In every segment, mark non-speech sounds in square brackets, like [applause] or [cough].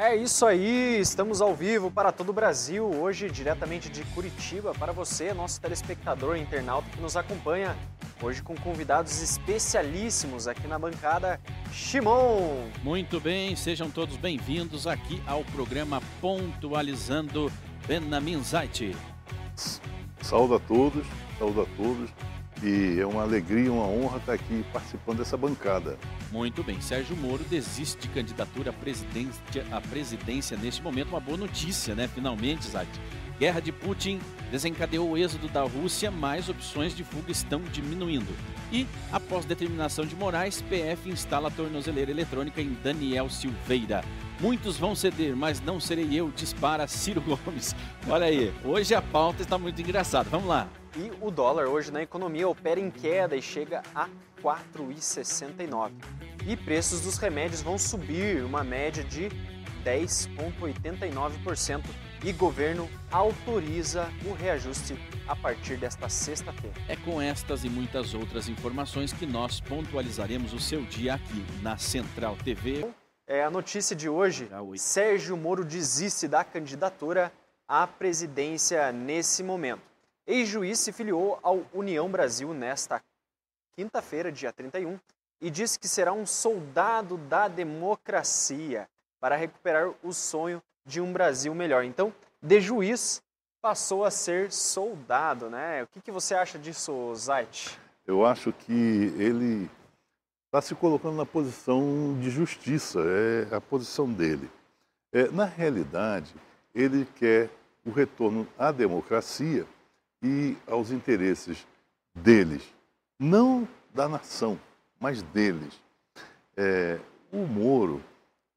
É isso aí, estamos ao vivo para todo o Brasil, hoje diretamente de Curitiba, para você, nosso telespectador internauta que nos acompanha, hoje com convidados especialíssimos aqui na bancada, Shimon. Muito bem, sejam todos bem-vindos aqui ao programa Pontualizando Benamin Zait. Saúde a todos, saúde a todos. E é uma alegria, uma honra estar aqui participando dessa bancada. Muito bem, Sérgio Moro desiste de candidatura à presidência, à presidência neste momento. Uma boa notícia, né? Finalmente, Zad. Guerra de Putin desencadeou o êxodo da Rússia, mas opções de fuga estão diminuindo. E, após determinação de Moraes, PF instala tornozeleira eletrônica em Daniel Silveira. Muitos vão ceder, mas não serei eu, dispara Ciro [laughs] Gomes. Olha aí, hoje a pauta está muito engraçada. Vamos lá. E o dólar hoje na economia opera em queda e chega a 4,69. E preços dos remédios vão subir, uma média de 10,89%. E governo autoriza o reajuste a partir desta sexta-feira. É com estas e muitas outras informações que nós pontualizaremos o seu dia aqui na Central TV. É a notícia de hoje. Sérgio Moro desiste da candidatura à presidência nesse momento. Ex-juiz se filiou ao União Brasil nesta quinta-feira, dia 31, e disse que será um soldado da democracia para recuperar o sonho de um Brasil melhor. Então, de juiz passou a ser soldado, né? O que, que você acha disso, Zait? Eu acho que ele está se colocando na posição de justiça, é a posição dele. É, na realidade, ele quer o retorno à democracia e aos interesses deles, não da nação, mas deles. É, o Moro,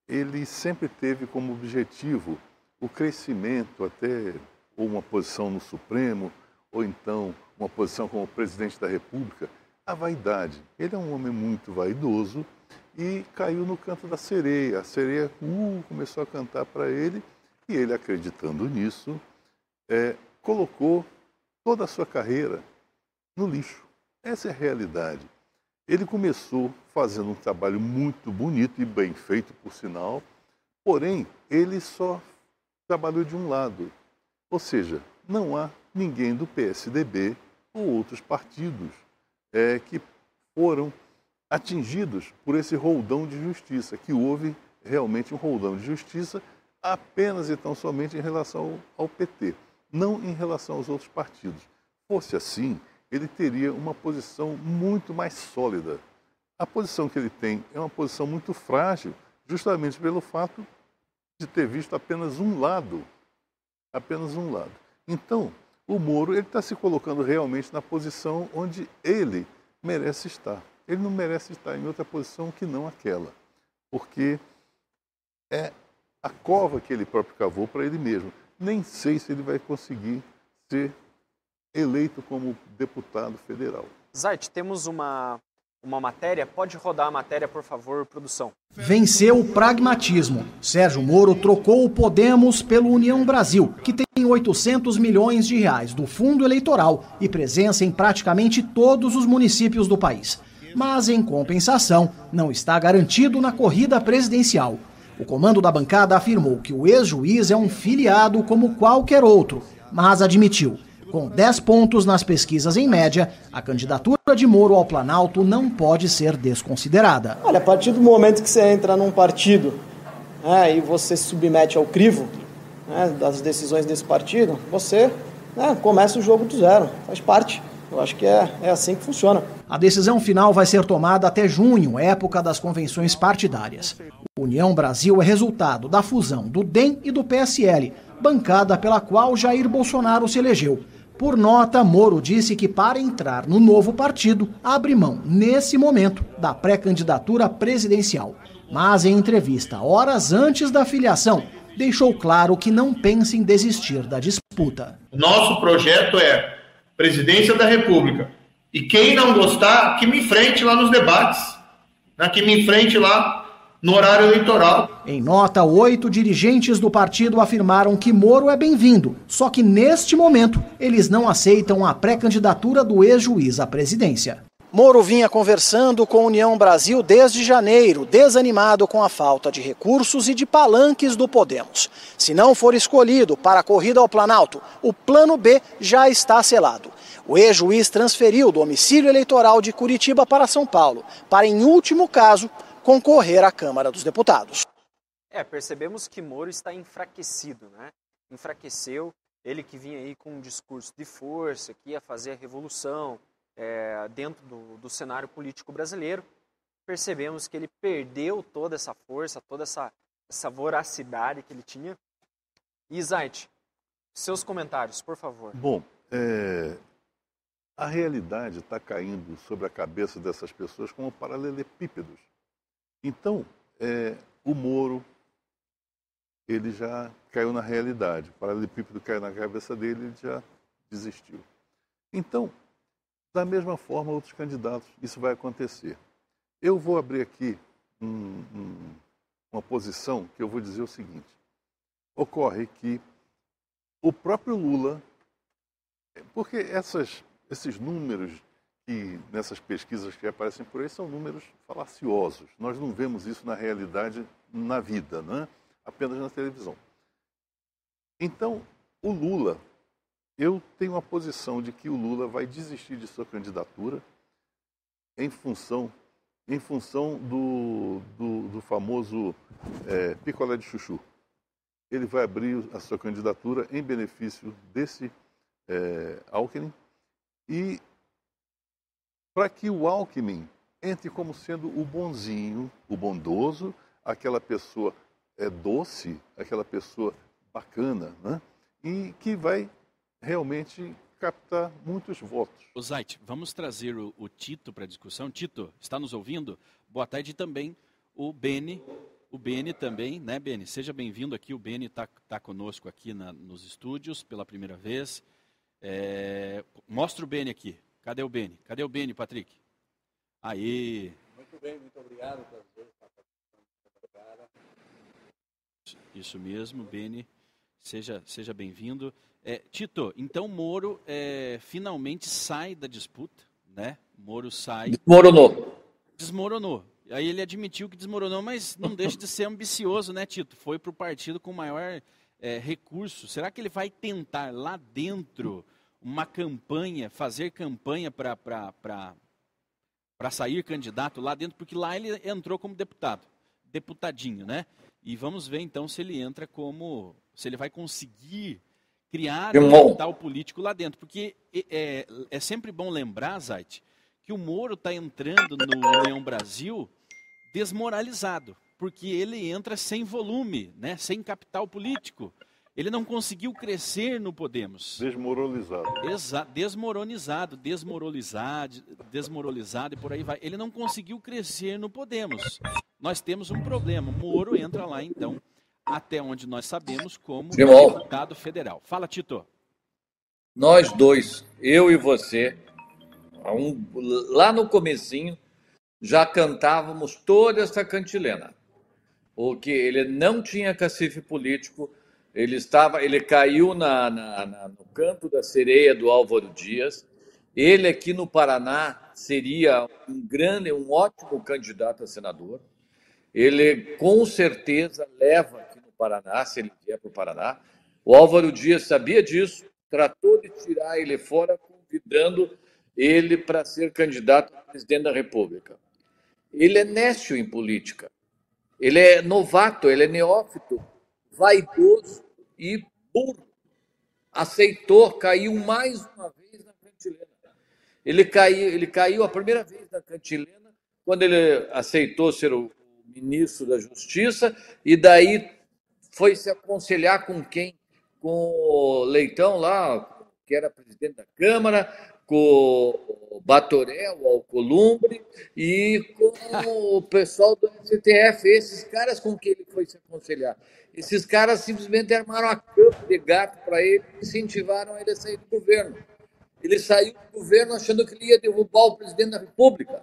ele sempre teve como objetivo o crescimento até ou uma posição no Supremo, ou então uma posição como presidente da República, a vaidade. Ele é um homem muito vaidoso e caiu no canto da sereia. A sereia uh, começou a cantar para ele e ele, acreditando nisso, é, colocou toda a sua carreira no lixo. Essa é a realidade. Ele começou fazendo um trabalho muito bonito e bem feito, por sinal, porém, ele só trabalhou de um lado. Ou seja, não há ninguém do PSDB ou outros partidos é, que foram atingidos por esse roldão de justiça, que houve realmente um roldão de justiça apenas e tão somente em relação ao PT não em relação aos outros partidos. Fosse assim, ele teria uma posição muito mais sólida. A posição que ele tem é uma posição muito frágil, justamente pelo fato de ter visto apenas um lado. Apenas um lado. Então, o Moro está se colocando realmente na posição onde ele merece estar. Ele não merece estar em outra posição que não aquela, porque é a cova que ele próprio cavou para ele mesmo nem sei se ele vai conseguir ser eleito como deputado federal. Zait, temos uma, uma matéria. Pode rodar a matéria, por favor, produção. Venceu o pragmatismo. Sérgio Moro trocou o Podemos pelo União Brasil, que tem 800 milhões de reais do fundo eleitoral e presença em praticamente todos os municípios do país. Mas, em compensação, não está garantido na corrida presidencial. O comando da bancada afirmou que o ex-juiz é um filiado como qualquer outro, mas admitiu. Com 10 pontos nas pesquisas em média, a candidatura de Moro ao Planalto não pode ser desconsiderada. Olha, a partir do momento que você entra num partido né, e você se submete ao crivo né, das decisões desse partido, você né, começa o jogo do zero, faz parte. Eu acho que é, é assim que funciona. A decisão final vai ser tomada até junho, época das convenções partidárias. União Brasil é resultado da fusão do DEM e do PSL, bancada pela qual Jair Bolsonaro se elegeu. Por nota, Moro disse que para entrar no novo partido, abre mão, nesse momento, da pré-candidatura presidencial. Mas em entrevista horas antes da filiação, deixou claro que não pensa em desistir da disputa. Nosso projeto é presidência da República. E quem não gostar, que me enfrente lá nos debates, né? que me enfrente lá no horário eleitoral. Em nota, oito dirigentes do partido afirmaram que Moro é bem-vindo, só que neste momento eles não aceitam a pré-candidatura do ex-juiz à presidência. Moro vinha conversando com a União Brasil desde janeiro, desanimado com a falta de recursos e de palanques do Podemos. Se não for escolhido para a corrida ao Planalto, o plano B já está selado. O ex-juiz transferiu o domicílio eleitoral de Curitiba para São Paulo, para, em último caso, concorrer à Câmara dos Deputados. É, percebemos que Moro está enfraquecido, né? Enfraqueceu, ele que vinha aí com um discurso de força, que ia fazer a revolução, é, dentro do, do cenário político brasileiro, percebemos que ele perdeu toda essa força, toda essa, essa voracidade que ele tinha. E Zait, seus comentários, por favor. Bom, é, a realidade está caindo sobre a cabeça dessas pessoas como paralelepípedos. Então, é, o Moro, ele já caiu na realidade. O paralelepípedo caiu na cabeça dele, ele já desistiu. Então, da mesma forma, outros candidatos, isso vai acontecer. Eu vou abrir aqui um, um, uma posição que eu vou dizer o seguinte: ocorre que o próprio Lula, porque essas, esses números que nessas pesquisas que aparecem por aí são números falaciosos. Nós não vemos isso na realidade na vida, né? apenas na televisão. Então, o Lula eu tenho a posição de que o Lula vai desistir de sua candidatura em função, em função do, do, do famoso é, picolé de chuchu. Ele vai abrir a sua candidatura em benefício desse é, Alckmin e para que o Alckmin entre como sendo o bonzinho, o bondoso, aquela pessoa é, doce, aquela pessoa bacana, né? e que vai realmente captar muitos votos. O Zait, vamos trazer o, o Tito para a discussão. Tito, está nos ouvindo? Boa tarde também o Beni. O Beni também, né, Beni? Seja bem-vindo aqui. O Beni está tá conosco aqui na, nos estúdios pela primeira vez. É... Mostra o Beni aqui. Cadê o Beni? Cadê o Beni, Patrick? Aí. Muito bem, muito obrigado. Isso mesmo, Beni. Seja, seja bem-vindo. É, Tito, então Moro é, finalmente sai da disputa, né? Moro sai. Desmoronou. Desmoronou. Aí ele admitiu que desmoronou, mas não deixa de ser ambicioso, né, Tito? Foi para o partido com maior é, recurso. Será que ele vai tentar lá dentro uma campanha, fazer campanha para sair candidato lá dentro? Porque lá ele entrou como deputado, deputadinho, né? E vamos ver então se ele entra como. se ele vai conseguir criar um capital político lá dentro. Porque é, é, sempre bom lembrar, Zait, que o Moro está entrando no União Brasil desmoralizado, porque ele entra sem volume, né, sem capital político. Ele não conseguiu crescer no Podemos. Desmoralizado. Exa desmoronizado, desmoralizado, desmoralizado e por aí vai. Ele não conseguiu crescer no Podemos. Nós temos um problema. O Moro entra lá, então, até onde nós sabemos, como deputado federal. Fala, Tito. Nós dois, eu e você, um, lá no comecinho, já cantávamos toda essa cantilena. Porque ele não tinha cacife político, ele estava, ele caiu na, na, na, no canto da sereia do Álvaro Dias. Ele aqui no Paraná seria um grande, um ótimo candidato a senador. Ele com certeza leva Paraná, se ele vier para o Paraná. O Álvaro Dias sabia disso, tratou de tirar ele fora, convidando ele para ser candidato a presidente da República. Ele é nécio em política. Ele é novato, ele é neófito, vaidoso e burro. Aceitou, caiu mais uma vez na cantilena. Ele caiu, ele caiu a primeira vez na cantilena quando ele aceitou ser o ministro da Justiça e daí foi se aconselhar com quem? Com o Leitão lá, que era presidente da Câmara, com o o Alcolumbre, e com o pessoal do STF, esses caras com quem ele foi se aconselhar. Esses caras simplesmente armaram a campo de gato para ele e incentivaram ele a sair do governo. Ele saiu do governo achando que ele ia derrubar o presidente da República.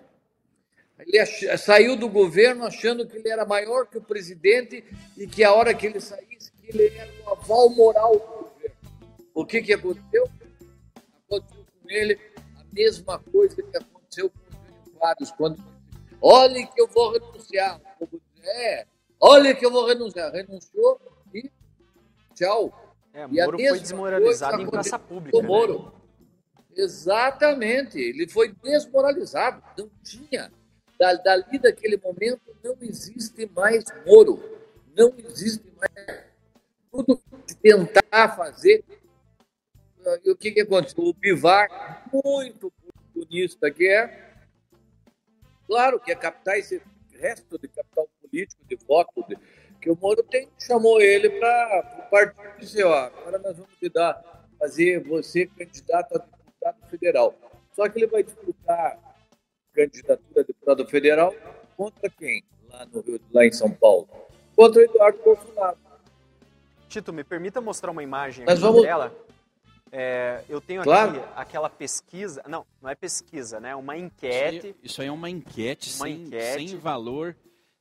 Ele saiu do governo achando que ele era maior que o presidente e que a hora que ele saísse, que ele era o aval moral do governo. O que, que aconteceu? Aconteceu com ele a mesma coisa que aconteceu com o vários, quando olhe que eu vou renunciar. É, olha que eu vou renunciar. Renunciou e tchau. É, Moro foi desmoralizado em praça pública. Né? Moro. Exatamente, ele foi desmoralizado. Não tinha. Dali daquele momento não existe mais Moro. Não existe mais. Tudo de tentar fazer. E o que, que aconteceu? O Bivar, muito oportunista que é, claro que é captar esse resto de capital político, de voto, de, que o Moro tem, chamou ele para o partido e disse, ó, agora nós vamos te dar, fazer você candidato a deputado federal. Só que ele vai disputar candidatura a deputado federal contra quem? Lá, no Rio, lá em São Paulo. Contra o Eduardo Bolsonaro. Tito, me permita mostrar uma imagem aqui vamos... dela. É, eu tenho claro. aqui aquela pesquisa. Não, não é pesquisa, né? Uma enquete. Isso aí, é uma enquete, uma sem, enquete. sem valor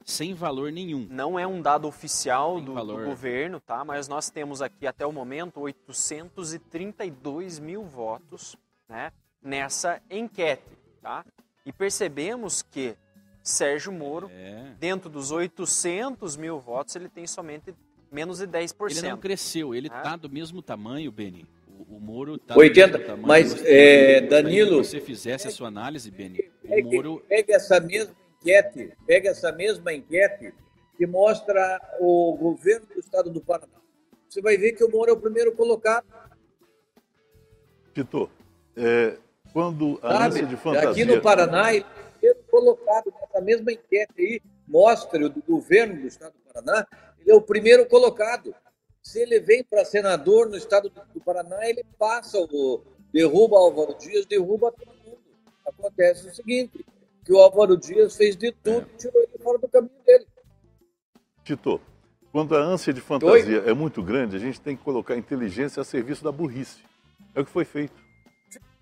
sem valor nenhum. Não é um dado oficial do, do, governo, tá? Mas nós temos aqui até o momento 832 mil votos, né? Nessa enquete, tá? E percebemos que Sérgio Moro, é. dentro dos 800 mil votos, ele tem somente menos de 10%. Ele não cresceu, ele está né? do mesmo tamanho, Beni. O, Moro está 80, tamanho, mas é, Danilo... Se você fizesse a sua análise, Beni, o Moro... Pega essa mesma enquete, pega essa mesma enquete que mostra o governo do estado do Paraná. Você vai ver que o Moro é o primeiro colocado. Tito, é, quando a Sabe, de fantasia... Aqui no Paraná, ele é o primeiro colocado nessa mesma enquete aí, mostra o do governo do estado do Paraná, ele é o primeiro colocado. Se ele vem para senador no estado do Paraná, ele passa o derruba Álvaro Dias, derruba todo mundo. Acontece o seguinte, que o Álvaro Dias fez de tudo é. e tirou ele fora do caminho dele. Tito, quando a ânsia de fantasia Oi? é muito grande, a gente tem que colocar a inteligência a serviço da burrice. É o que foi feito.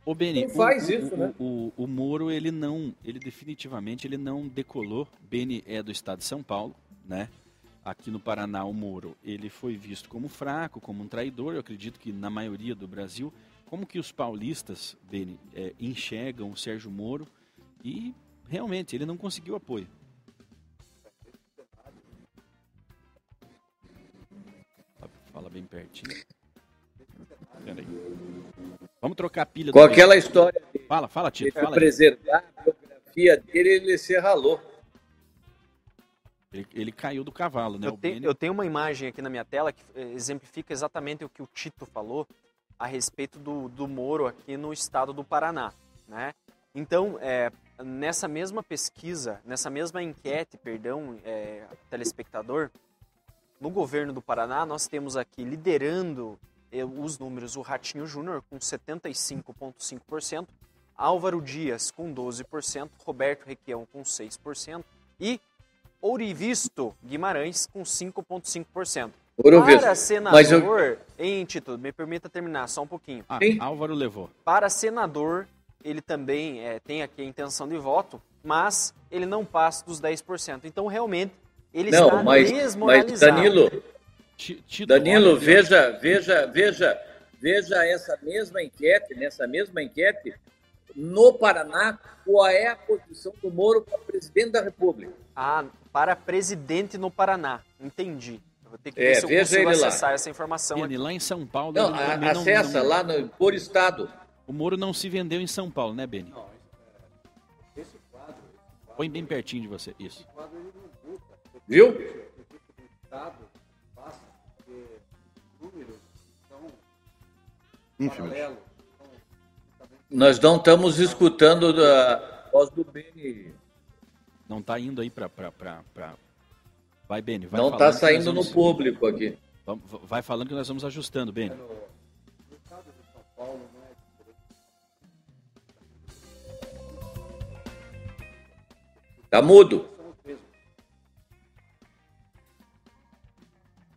O Beni, faz o, isso, o, né? O, o, Moro, ele não, ele definitivamente ele não decolou. Beni é do estado de São Paulo, né? Aqui no Paraná, o Moro, ele foi visto como fraco, como um traidor. Eu acredito que na maioria do Brasil, como que os paulistas, Beni, é, enxergam o Sérgio Moro e realmente ele não conseguiu apoio. Fala bem pertinho. Peraí. Vamos trocar a pilha. Com aquela história. Fala, fala, Tito. Fala preservar a biografia dele, ele se ralou. Ele, ele, caiu do cavalo, né? Eu, tenho, eu tenho uma imagem aqui na minha tela que eh, exemplifica exatamente o que o Tito falou a respeito do, do Moro aqui no estado do Paraná, né? Então, é, nessa mesma pesquisa, nessa mesma enquete, perdão, é, telespectador, no governo do Paraná, nós temos aqui liderando os números o Ratinho Júnior com 75,5%, Álvaro Dias com 12%, Roberto Requião com 6% e Ourivisto Guimarães com 5,5%. Para senador, eu... em título, me permita terminar só um pouquinho. Ah, Álvaro levou. Para senador, ele também é, tem aqui a intenção de voto, mas ele não passa dos 10%. Então, realmente, ele não, está mas, desmoralizado. Mas, Danilo, Danilo veja, veja, veja, veja essa mesma enquete, nessa mesma enquete, no Paraná, qual é a posição do Moro para presidente da República? Ah, para presidente no Paraná. Entendi. Eu vou ter que é, ver se eu consigo acessar lá. essa informação. Ele, lá em São Paulo. Não, ele, acessa não, não... lá no, por estado. O Moro não se vendeu em São Paulo, né, Beni? Não, esse quadro, Põe bem pertinho de você, isso. Esse quadro ele não muda. Viu? Ínfimos. Nós não estamos escutando a voz do Beni. Não está indo aí para. Vai, Beni. Vai não está saindo no público aqui. Vai falando que nós vamos ajustando, Beni. Tá mudo.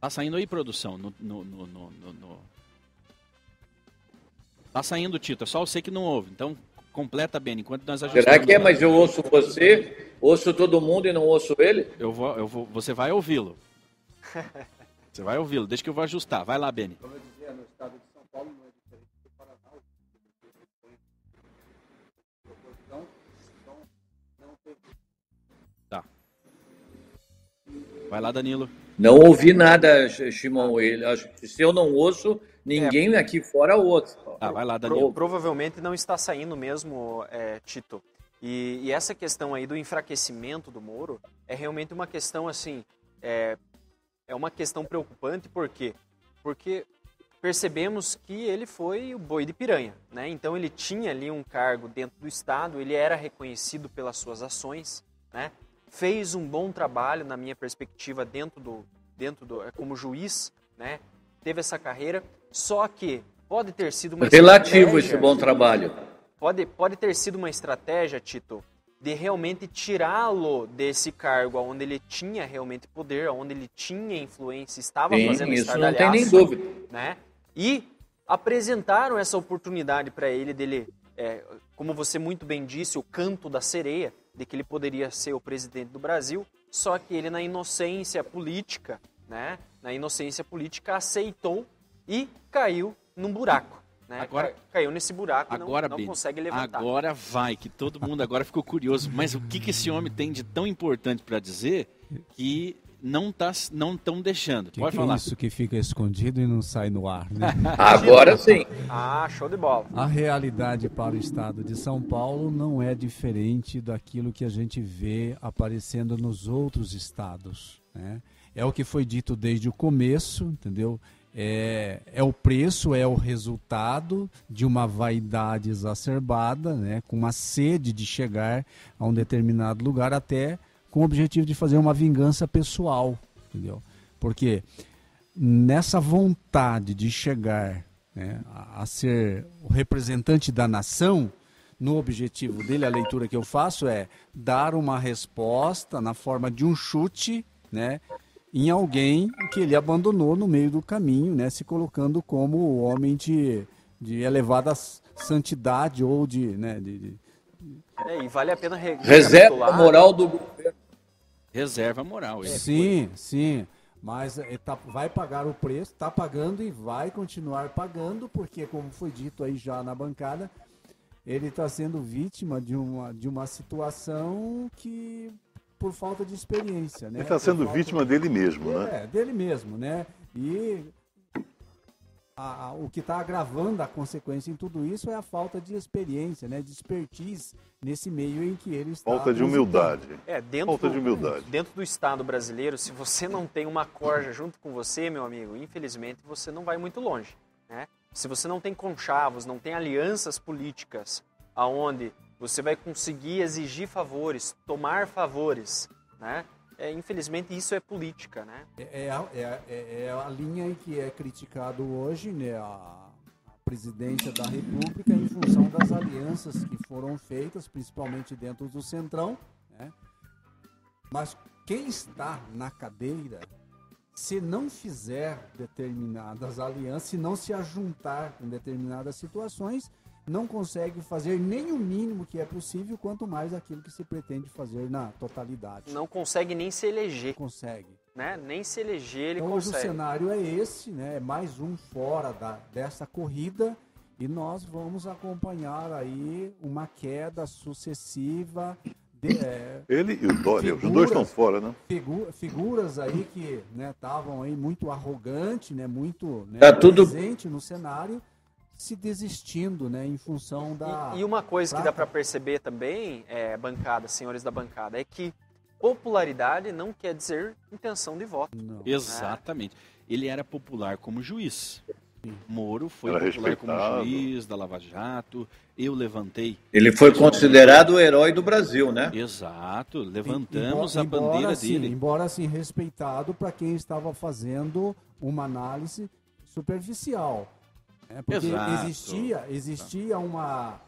Tá saindo aí, produção, no, no, no, no, Tá saindo, Tito, é só você que não ouve. Então, Completa, Beni, enquanto nós ajustamos. Será que é? Mas eu ouço você, ouço todo mundo e não ouço ele? Eu vou, eu vou, você vai ouvi-lo. [laughs] você vai ouvi-lo, deixa que eu vou ajustar. Vai lá, Beni. Como eu dizia, no estado de São Paulo não é diferente do Paraná. Então, não teve. Tá. Vai lá, Danilo. Não ouvi nada, Shimon. Ele, se eu não ouço, ninguém é. aqui fora ouve. Ah, vai lá, Danilo. Pro, provavelmente não está saindo mesmo, é, Tito. E, e, essa questão aí do enfraquecimento do Moro é realmente uma questão assim, é, é uma questão preocupante, por quê? Porque percebemos que ele foi o boi de piranha, né? Então ele tinha ali um cargo dentro do Estado, ele era reconhecido pelas suas ações, né? Fez um bom trabalho, na minha perspectiva, dentro do, dentro do, é, como juiz, né? Teve essa carreira, só que pode ter sido uma relativo esse bom trabalho pode, pode ter sido uma estratégia, Tito, de realmente tirá-lo desse cargo onde ele tinha realmente poder, onde ele tinha influência, estava Sim, fazendo isso não tem nem dúvida. Né? E apresentaram essa oportunidade para ele dele, é, como você muito bem disse, o canto da sereia, de que ele poderia ser o presidente do Brasil, só que ele na inocência política, né, na inocência política aceitou e caiu num buraco. Né? Agora caiu nesse buraco agora, e não, não consegue levantar. Agora vai, que todo mundo agora ficou curioso. Mas o que, que esse homem tem de tão importante para dizer que não tá, não estão deixando? Que Pode que falar. É isso que fica escondido e não sai no ar. Né? [laughs] agora sim. Ah, show de bola. A realidade para o estado de São Paulo não é diferente daquilo que a gente vê aparecendo nos outros estados. Né? É o que foi dito desde o começo, entendeu? é, é o preço, é o resultado de uma vaidade exacerbada, né, com uma sede de chegar a um determinado lugar, até com o objetivo de fazer uma vingança pessoal, entendeu? Porque nessa vontade de chegar né, a, a ser o representante da nação, no objetivo dele, a leitura que eu faço é dar uma resposta na forma de um chute, né? Em alguém que ele abandonou no meio do caminho, né, se colocando como o homem de, de elevada santidade ou de, né, de, de... É, e vale a pena reserva moral do governo. Reserva moral. Sim, foi. sim. Mas é, tá, vai pagar o preço, está pagando e vai continuar pagando, porque, como foi dito aí já na bancada, ele está sendo vítima de uma, de uma situação que por falta de experiência, né? Ele está sendo vítima de... dele mesmo, é, né? É, dele mesmo, né? E a, a, o que está agravando a consequência em tudo isso é a falta de experiência, né? De expertise nesse meio em que ele está. Falta de humildade. É, dentro falta de humildade. Dentro do Estado brasileiro, se você não tem uma corja junto com você, meu amigo, infelizmente você não vai muito longe, né? Se você não tem conchavos, não tem alianças políticas aonde você vai conseguir exigir favores, tomar favores, né? É, infelizmente isso é política, né? É, é, é, é, é a linha em que é criticado hoje, né? A, a presidência da República em função das alianças que foram feitas, principalmente dentro do Centrão, né? Mas quem está na cadeira, se não fizer determinadas alianças, se não se ajuntar com determinadas situações, não consegue fazer nem o mínimo que é possível, quanto mais aquilo que se pretende fazer na totalidade. Não consegue nem se eleger. Consegue. Né? Nem se eleger ele então, consegue. Hoje o cenário é esse, né? É mais um fora da, dessa corrida e nós vamos acompanhar aí uma queda sucessiva de, é, [laughs] Ele e o Dória, figuras, os dois estão fora, né? figuras aí que estavam né, aí muito arrogantes, né, muito né, tá tudo... presente no cenário se desistindo, né, em função da. E, e uma coisa que dá para perceber também, é, bancada, senhores da bancada, é que popularidade não quer dizer intenção de voto. Não. Exatamente. Ele era popular como juiz. Moro foi era popular como juiz da Lava Jato. Eu levantei. Ele foi considerado o herói do Brasil, né? Exato. Levantamos embora, a bandeira dele. Sim, embora assim respeitado para quem estava fazendo uma análise superficial. É, porque Exato. existia, existia uma,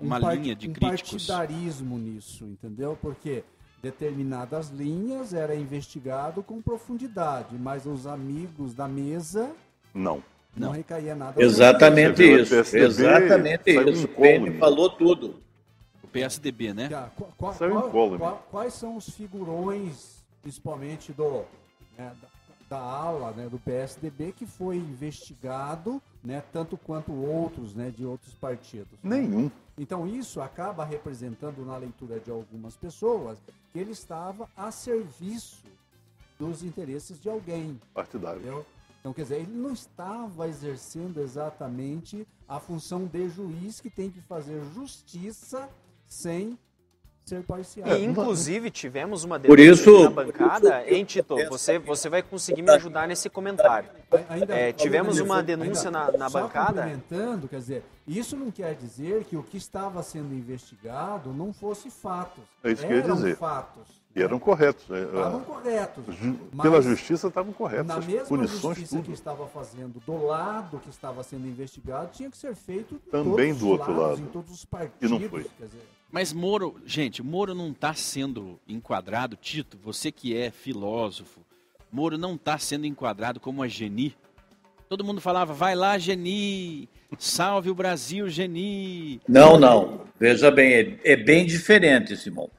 um uma part, linha de um críticos. partidarismo nisso, entendeu? Porque determinadas linhas era investigado com profundidade, mas os amigos da mesa não. Não, não recaía nada. Exatamente isso. PSDB, exatamente isso. O PM falou tudo. O PSDB, né? Qual, qual, qual, quais são os figurões, principalmente do, né, da ala né, do PSDB que foi investigado, né, tanto quanto outros né, de outros partidos. Nenhum. Então isso acaba representando na leitura de algumas pessoas que ele estava a serviço dos interesses de alguém. Partidário. Entendeu? Então, quer dizer, ele não estava exercendo exatamente a função de juiz que tem que fazer justiça sem ser parcial. E, inclusive, tivemos uma Por denúncia isso- na bancada. Hein, Tito? Você, você vai conseguir me ajudar nesse comentário. Ainda- É, tivemos ainda- uma denúncia na, na só bancada. complementando, quer dizer, isso não quer dizer que o que estava sendo investigado não fosse fatos. É isso que eu ia Eram dizer. fatos. E eram corretos. Né? Estavam corretos. Ju- Pela justiça estavam corretos. Na mesma punições, justiça tudo. que estava fazendo do lado que estava sendo investigado, tinha que ser feito Também todos do os outro lados, lado. em todos os E partidos. não foi. Quer dizer, Mas Moro, gente, Moro não está sendo enquadrado, Tito, você que é filósofo, Moro não está sendo enquadrado como a Geni. Todo mundo falava, vai lá, Geni, salve o Brasil, Geni. Não, não. Veja bem, é, é bem diferente, Simão.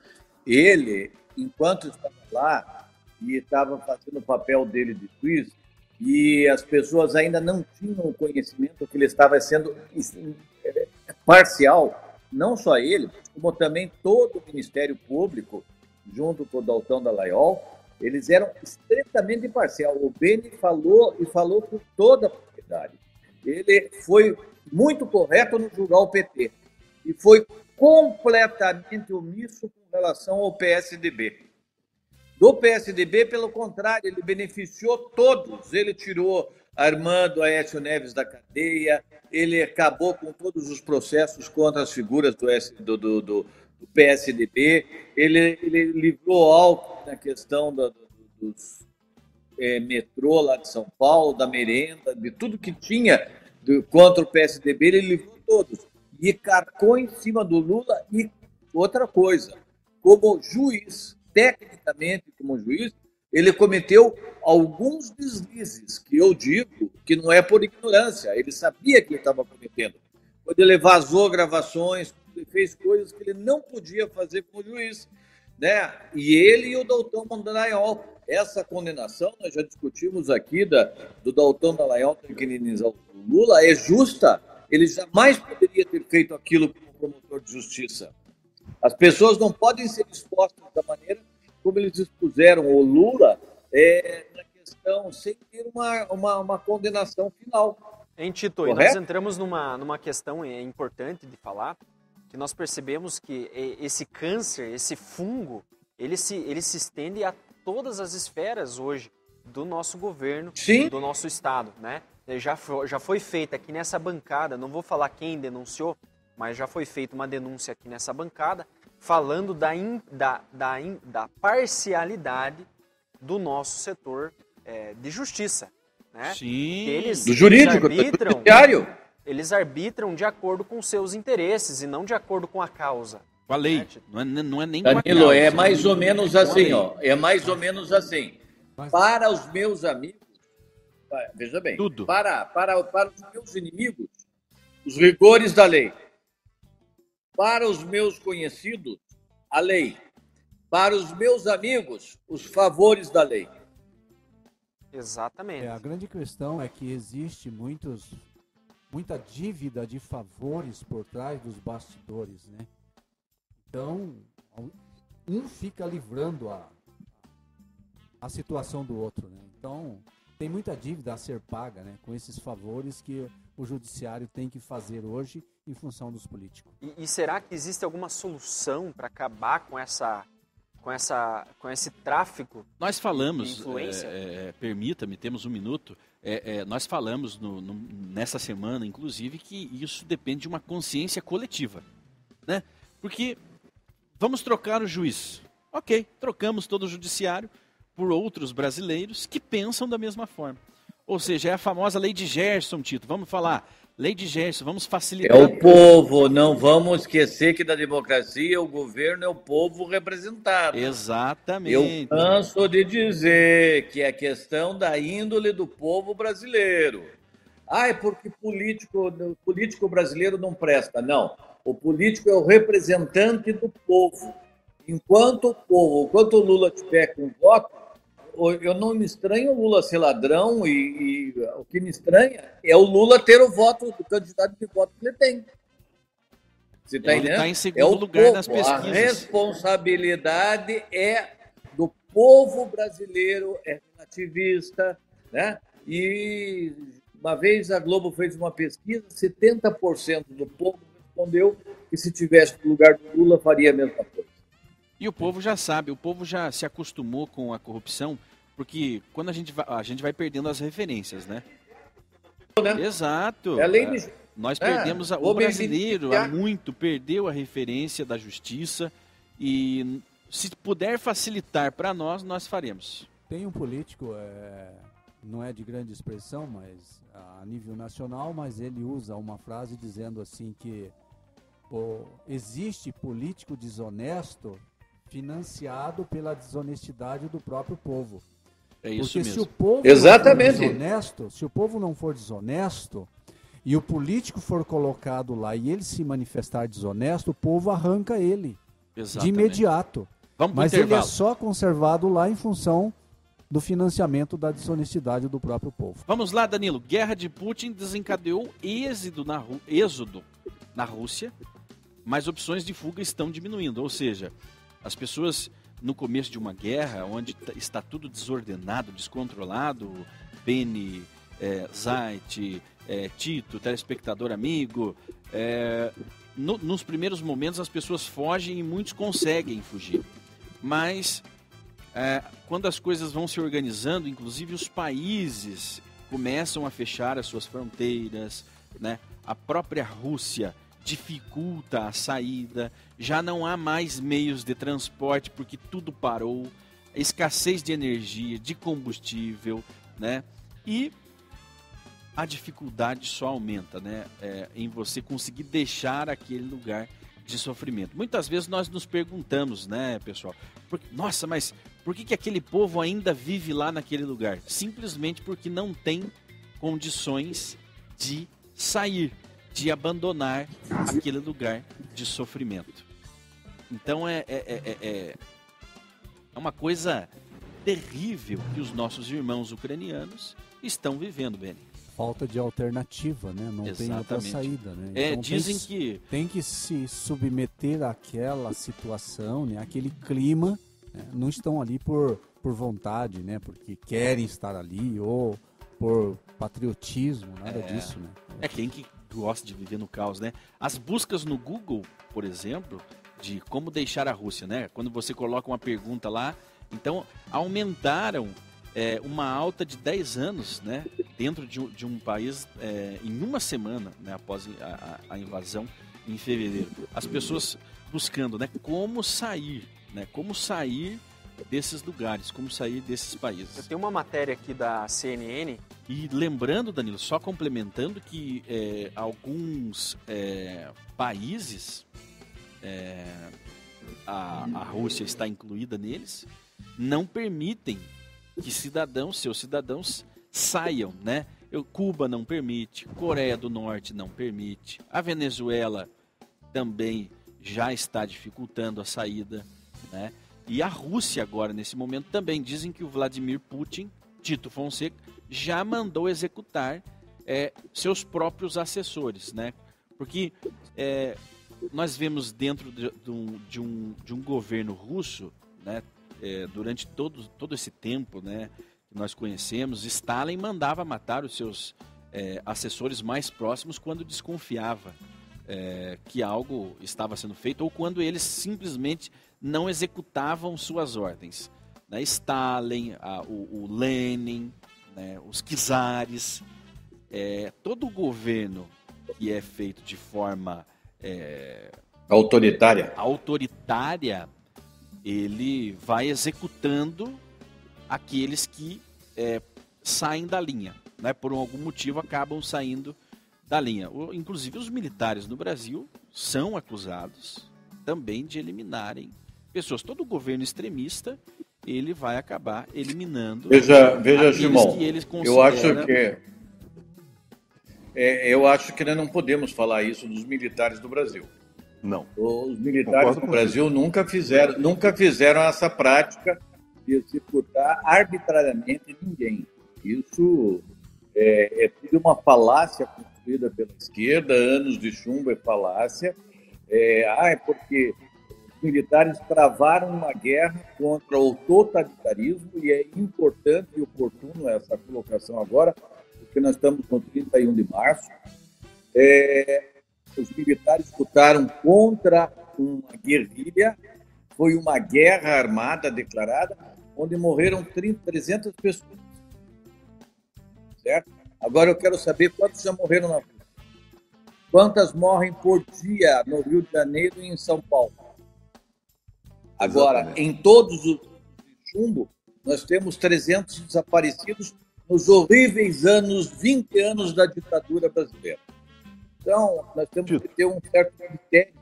Ele, enquanto estava lá e estava fazendo o papel dele de juiz, e as pessoas ainda não tinham o conhecimento que ele estava sendo eh, parcial, não só ele, como também todo o Ministério Público, junto com o Daltão Dallaiol, eles eram estritamente parcial. O Beni falou e falou com toda a propriedade. Ele foi muito correto no julgar o PT e foi completamente omisso com relação ao PSDB. Do PSDB, pelo contrário, ele beneficiou todos. Ele tirou Armando Aécio Neves da cadeia, ele acabou com todos os processos contra as figuras do, S- do- do- do- do PSDB, ele, ele livrou Alckmin na questão do- dos é, metrô lá de São Paulo, da merenda, de tudo que tinha do- contra o PSDB, ele livrou todos. E carcou em cima do Lula. E outra coisa, como juiz, tecnicamente como juiz, ele cometeu alguns deslizes, que eu digo que não é por ignorância, ele sabia que ele estava cometendo. Quando ele vazou gravações, ele fez coisas que ele não podia fazer como juiz. Né? E ele e o Daltão Dallagnol, essa condenação, nós já discutimos aqui da, do Daltão Dallagnol ter que indenizar o Lula, é justa. Ele jamais poderia ter feito aquilo como promotor de justiça. As pessoas não podem ser expostas da maneira como eles expuseram o Lula é, na questão, sem ter uma, uma, uma condenação final. Em Tito, e nós entramos numa, numa questão é importante de falar, que nós percebemos que e- esse câncer, esse fungo, ele se, ele se estende a todas as esferas hoje do nosso governo, Sim. do nosso estado, né? Já foi, já foi feita aqui nessa bancada, não vou falar quem denunciou, mas já foi feita uma denúncia aqui nessa bancada falando da, in- da, da, in- da parcialidade do nosso setor é, de justiça, né? Sim. Eles, Do jurídico, eles do arbitram, judiciário. eles arbitram de acordo com seus interesses e não de acordo com a causa. Com a lei. É, Tito. Não é, não é nem com a Danilo, causa. é mais ou menos assim, ó. É mais ou menos assim. Para os meus amigos, veja bem, Tudo. Para, para, para os meus inimigos, os rigores da lei. Para os meus conhecidos, a lei. Para os meus amigos, os favores da lei. Exatamente. É, a grande questão é que existe muitos, muita dívida de favores por trás dos bastidores, né? Então, um fica livrando a, a situação do outro, né? Então, tem muita dívida a ser paga, né? Com esses favores que o judiciário tem que fazer hoje em função dos políticos. E, e será que existe alguma solução para acabar com essa, com essa, com esse tráfico? Nós falamos, Influência? é, é, permita-me, temos um minuto. é, é, nós falamos no- no- nessa semana, inclusive, que isso depende de uma consciência coletiva, né? Porque vamos trocar o juiz, ok? Trocamos todo o judiciário por outros brasileiros que pensam da mesma forma. Ou seja, é a famosa lei de Gerson, Tito. Vamos falar, lei de Gerson, vamos É facilitar. o povo, não vamos esquecer que da democracia o governo é o povo representado. Eu Exatamente. canso de dizer que é questão da índole do povo brasileiro. Ah, é porque político, político brasileiro não presta. Não. O político é o representante do povo. Enquanto o povo, enquanto o Lula tiver com voto, o- eu não me estranho o Lula ser ladrão e, e o que me estranha é o Lula ter o voto do candidato de voto que ele tem. Você tá Ele entendendo? tá em segundo é o lugar povo. nas A pesquisas. responsabilidade é do povo brasileiro é relativista, né? E uma vez a Globo fez uma pesquisa, 70% do povo respondeu que se tivesse no lugar do Lula faria a mesma coisa. E o povo já sabe, o povo já se acostumou com a corrupção, porque quando a gente vai, a gente vai perdendo as referências, né? né? Exato. É além de... Nós é, perdemos a, o brasileiro há muito perdeu a referência da justiça e se puder facilitar para nós, nós faremos. Tem um político, é, não é de grande expressão, mas a nível nacional, mas ele usa uma frase dizendo assim que pô, existe político desonesto financiado pela desonestidade do próprio povo. É isso Porque mesmo. se o povo Exatamente. não for desonesto, se o povo não for desonesto e o político for colocado lá e ele se manifestar desonesto, o povo arranca ele Exatamente. de imediato. Vamos Mas intervalo. ele é só conservado lá em função do financiamento da desonestidade do próprio povo. Vamos lá, Danilo. Guerra de Putin desencadeou êxodo na, Ru... êxodo na Rússia, mas opções de fuga estão diminuindo. Ou seja, as pessoas no começo de uma guerra, onde está tudo desordenado, descontrolado, Beni, é, é, Tito, telespectador amigo, é, no, nos primeiros momentos as pessoas fogem e muitos conseguem fugir. Mas é, quando as coisas vão se organizando, inclusive os países começam a fechar as suas fronteiras, né? a própria Rússia dificulta a saída, já não há mais meios de transporte porque tudo parou, escassez de energia, de combustível, né? E a dificuldade só aumenta, né? É, em você conseguir deixar aquele lugar de sofrimento. Muitas vezes nós nos perguntamos, né, pessoal? Nossa, mas por que, que aquele povo ainda vive lá naquele lugar? Simplesmente porque não tem condições de sair, de abandonar aquele lugar de sofrimento. Então é, é, é, é, é uma coisa terrível que os nossos irmãos ucranianos estão vivendo, Beni falta de alternativa, né? Não Exatamente. tem outra saída, né? É, então, dizem tem, que tem que se submeter àquela situação, né? Aquele clima, né? não estão ali por por vontade, né? Porque querem estar ali ou por patriotismo, nada é, disso, né? É quem que gosta de viver no caos, né? As buscas no Google, por exemplo, de como deixar a Rússia, né? Quando você coloca uma pergunta lá, então aumentaram é, uma alta de 10 anos né, dentro de, de um país é, em uma semana né, após a, a, invasão em fevereiro. As pessoas buscando né, como sair, né, como sair desses lugares, como sair desses países. Eu tenho uma matéria aqui da CNN. E lembrando, Danilo, só complementando que é, alguns é, países, é, a, a Rússia está incluída neles, não permitem que cidadãos, seus cidadãos, saiam, né? Cuba não permite, Coreia do Norte não permite, a Venezuela também já está dificultando a saída, né? E a Rússia agora, nesse momento, também dizem que o Vladimir Putin, Tito Fonseca, já mandou executar é, seus próprios assessores, né? Porque é, nós vemos dentro de, de, um, de, um, de um governo russo, né? é, durante todo, todo esse tempo né, que nós conhecemos, Stalin mandava matar os seus é, assessores mais próximos quando desconfiava é, que algo estava sendo feito ou quando eles simplesmente não executavam suas ordens. Né? Stalin, a, o, o, Lenin, né, os czares, é, todo o governo que é feito de forma é, autoritária, autoritária ele vai executando aqueles que é, saem da linha, né? por algum motivo acabam saindo da linha. O, inclusive os militares no Brasil são acusados também de eliminarem pessoas. Todo governo extremista ele vai acabar eliminando. Veja, veja, Simão. Eu acho que é, eu acho que nós não podemos falar isso dos militares do Brasil. Não. Os militares do Brasil nunca fizeram, nunca fizeram essa prática de executar arbitrariamente ninguém. Isso é, é tudo uma falácia construída pela esquerda, anos de chumbo é falácia. É, ah, é porque militares travaram uma guerra contra o totalitarismo e é importante e oportuno essa colocação agora, porque nós estamos no 31 de março. É, os militares lutaram contra uma guerrilha, foi uma guerra armada declarada, onde morreram 30, 300 pessoas. Certo? Agora eu quero saber quantos já morreram na Rússia. Quantas morrem por dia no Rio de Janeiro e em São Paulo? Agora, Exatamente. em todos os chumbo, nós temos 300 desaparecidos nos horríveis anos, 20 anos da ditadura brasileira. Então, nós temos que ter um certo critério,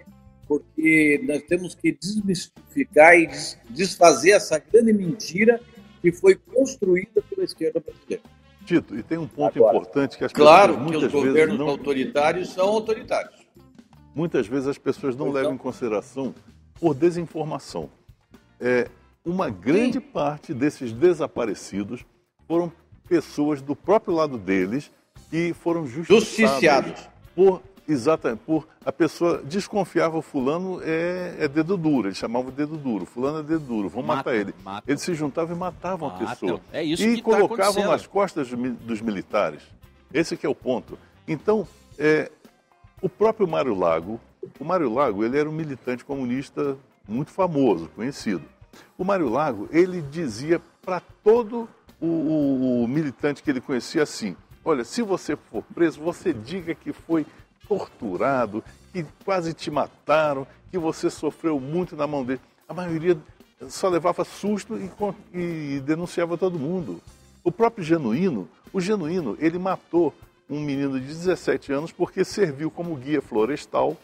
porque nós temos que desmistificar e desfazer essa grande mentira que foi construída pela esquerda brasileira. Tito, e tem um ponto Agora, importante que as claro pessoas muitas que os governos não... autoritários são autoritários. Muitas vezes as pessoas não levam em consideração por desinformação. É, uma grande Sim. parte desses desaparecidos foram pessoas do próprio lado deles que foram justiciados por exatamente por a pessoa desconfiava o fulano é, é dedo duro, eles chamavam de dedo duro, fulano é dedo duro, vão matar ele. Matam. Eles se juntavam e matavam matam. a pessoa. É isso e que tá colocavam tá nas costas dos militares. Esse é o ponto. Então, é, o próprio Mário Lago, o Mário Lago, ele era um militante comunista muito famoso, conhecido. O Mário Lago, ele dizia para todo o, o, o, militante que ele conhecia assim: olha, se você for preso, você diga que foi torturado, que quase te mataram, que você sofreu muito na mão dele. A maioria só levava susto e, e denunciava todo mundo. O próprio Genuíno, o Genuíno, ele matou um menino de 17 anos porque serviu como guia florestal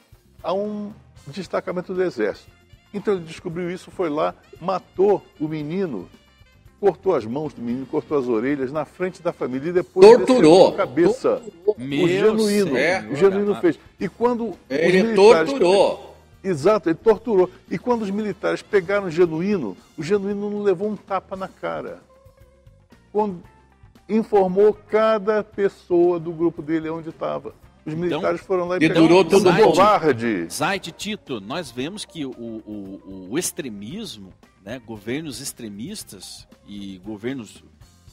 a um destacamento do exército. Então ele descobriu isso, foi lá, matou o menino, cortou as mãos do menino, cortou as orelhas na frente da família e depois torturou a cabeça. Torturou. o genuíno, é, o genuíno fez. E quando ele torturou. Exato, ele torturou. E quando os militares pegaram o genuíno, o genuíno não levou um tapa na cara. Quando informou cada pessoa do grupo dele onde estava. Os então, militares então, foram lá e pegaram todo um covarde. Zait Tito, nós vemos que o, o, o extremismo, né, governos extremistas e governos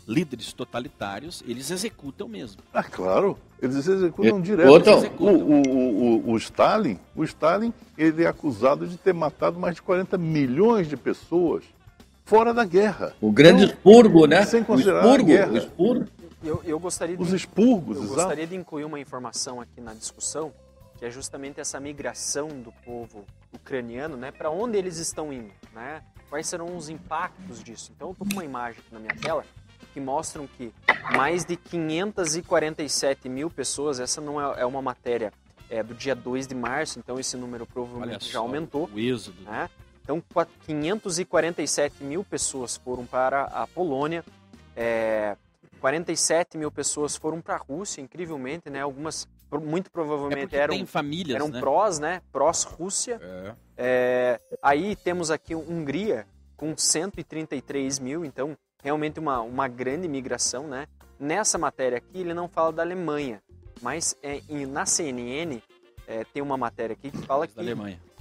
líderes totalitários, eles executam mesmo. Ah, claro, eles executam e, direto. Executam. O, o, o, o, Stalin, o Stalin, ele é acusado de ter matado mais de 40 milhões de pessoas fora da guerra. O grande então, expurgo, né? Sem considerar o expurgo, a guerra. O expurgo. Eu, eu gostaria de, Os expurgos, eu gostaria de incluir uma informação aqui na discussão, que é justamente essa migração do povo ucraniano, né? Para onde eles estão indo, né? Quais serão os impactos disso? Então, eu estou com uma imagem aqui na minha tela que mostram que mais de 547 mil pessoas, essa não é, é uma matéria é, do dia 2 de março, então esse número provavelmente já aumentou. O êxodo. Né? Então, 547 mil pessoas foram para a Polônia, é, 47 mil pessoas foram para a Rússia, incrivelmente, né? Algumas muito provavelmente é eram famílias, eram né? prós, né? Prós-Rússia. É. É, aí temos aqui Hungria com 133 mil, então realmente uma, uma grande migração, né? Nessa matéria aqui ele não fala da Alemanha, mas é, na CNN é, tem uma matéria aqui que fala que